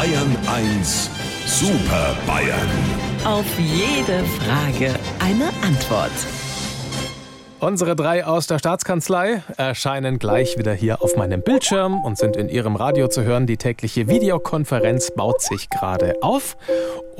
Bayern 1 Super Bayern. Auf jede Frage eine Antwort. Unsere drei aus der Staatskanzlei erscheinen gleich wieder hier auf meinem Bildschirm und sind in ihrem Radio zu hören. Die tägliche Videokonferenz baut sich gerade auf.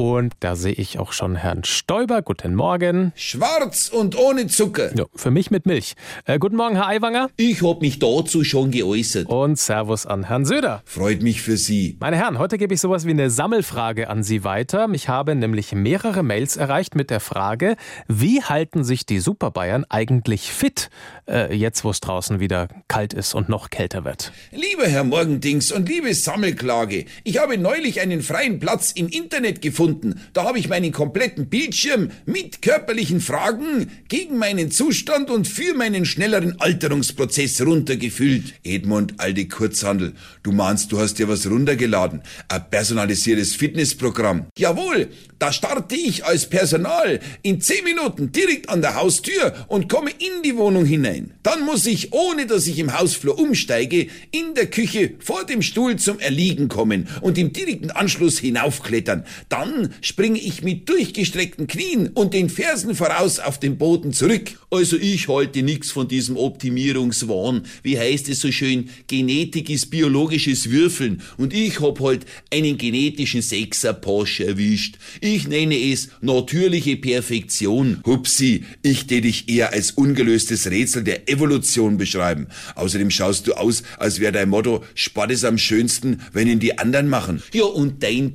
Und da sehe ich auch schon Herrn Stoiber. Guten Morgen. Schwarz und ohne Zucker. Ja, für mich mit Milch. Äh, guten Morgen, Herr Aiwanger. Ich hab mich dazu schon geäußert. Und Servus an Herrn Söder. Freut mich für Sie. Meine Herren, heute gebe ich sowas wie eine Sammelfrage an Sie weiter. Ich habe nämlich mehrere Mails erreicht mit der Frage, wie halten sich die Super Bayern eigentlich fit, äh, jetzt wo es draußen wieder kalt ist und noch kälter wird? Lieber Herr Morgendings und liebe Sammelklage, ich habe neulich einen freien Platz im Internet gefunden. Da habe ich meinen kompletten Bildschirm mit körperlichen Fragen gegen meinen Zustand und für meinen schnelleren Alterungsprozess runtergefüllt. Edmund, alte Kurzhandel, du meinst, du hast dir was runtergeladen. Ein personalisiertes Fitnessprogramm. Jawohl, da starte ich als Personal in 10 Minuten direkt an der Haustür und komme in die Wohnung hinein. Dann muss ich, ohne dass ich im Hausflur umsteige, in der Küche vor dem Stuhl zum Erliegen kommen und im direkten Anschluss hinaufklettern. Dann springe ich mit durchgestreckten Knien und den Fersen voraus auf den Boden zurück. Also ich halte nix von diesem Optimierungswahn. Wie heißt es so schön? Genetik ist biologisches Würfeln und ich hab halt einen genetischen Sechser Porsche erwischt. Ich nenne es natürliche Perfektion. Hupsi, ich tät dich eher als ungelöstes Rätsel der Evolution beschreiben. Außerdem schaust du aus, als wäre dein Motto, Sport ist am schönsten, wenn ihn die anderen machen. Ja, und dein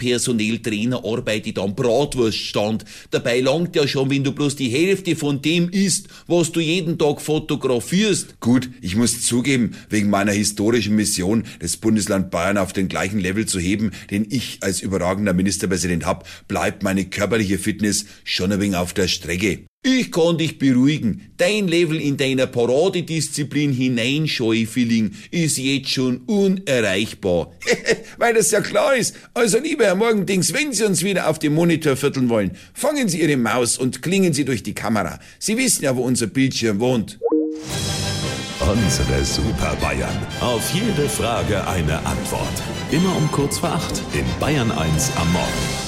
Arbeitet am Bratwurststand. Dabei langt ja schon, wenn du bloß die Hälfte von dem isst, was du jeden Tag fotografierst. Gut, ich muss zugeben, wegen meiner historischen Mission, das Bundesland Bayern auf den gleichen Level zu heben, den ich als überragender Ministerpräsident hab, bleibt meine körperliche Fitness schon ein wenig auf der Strecke. Ich kann dich beruhigen. Dein Level in deiner Paradedisziplin Hineinscheu-Feeling ist jetzt schon unerreichbar. Weil das ja klar ist. Also lieber Herr Morgendings, wenn Sie uns wieder auf dem Monitor vierteln wollen, fangen Sie Ihre Maus und klingen Sie durch die Kamera. Sie wissen ja, wo unser Bildschirm wohnt. Unsere Super Bayern. Auf jede Frage eine Antwort. Immer um kurz vor acht in Bayern 1 am Morgen.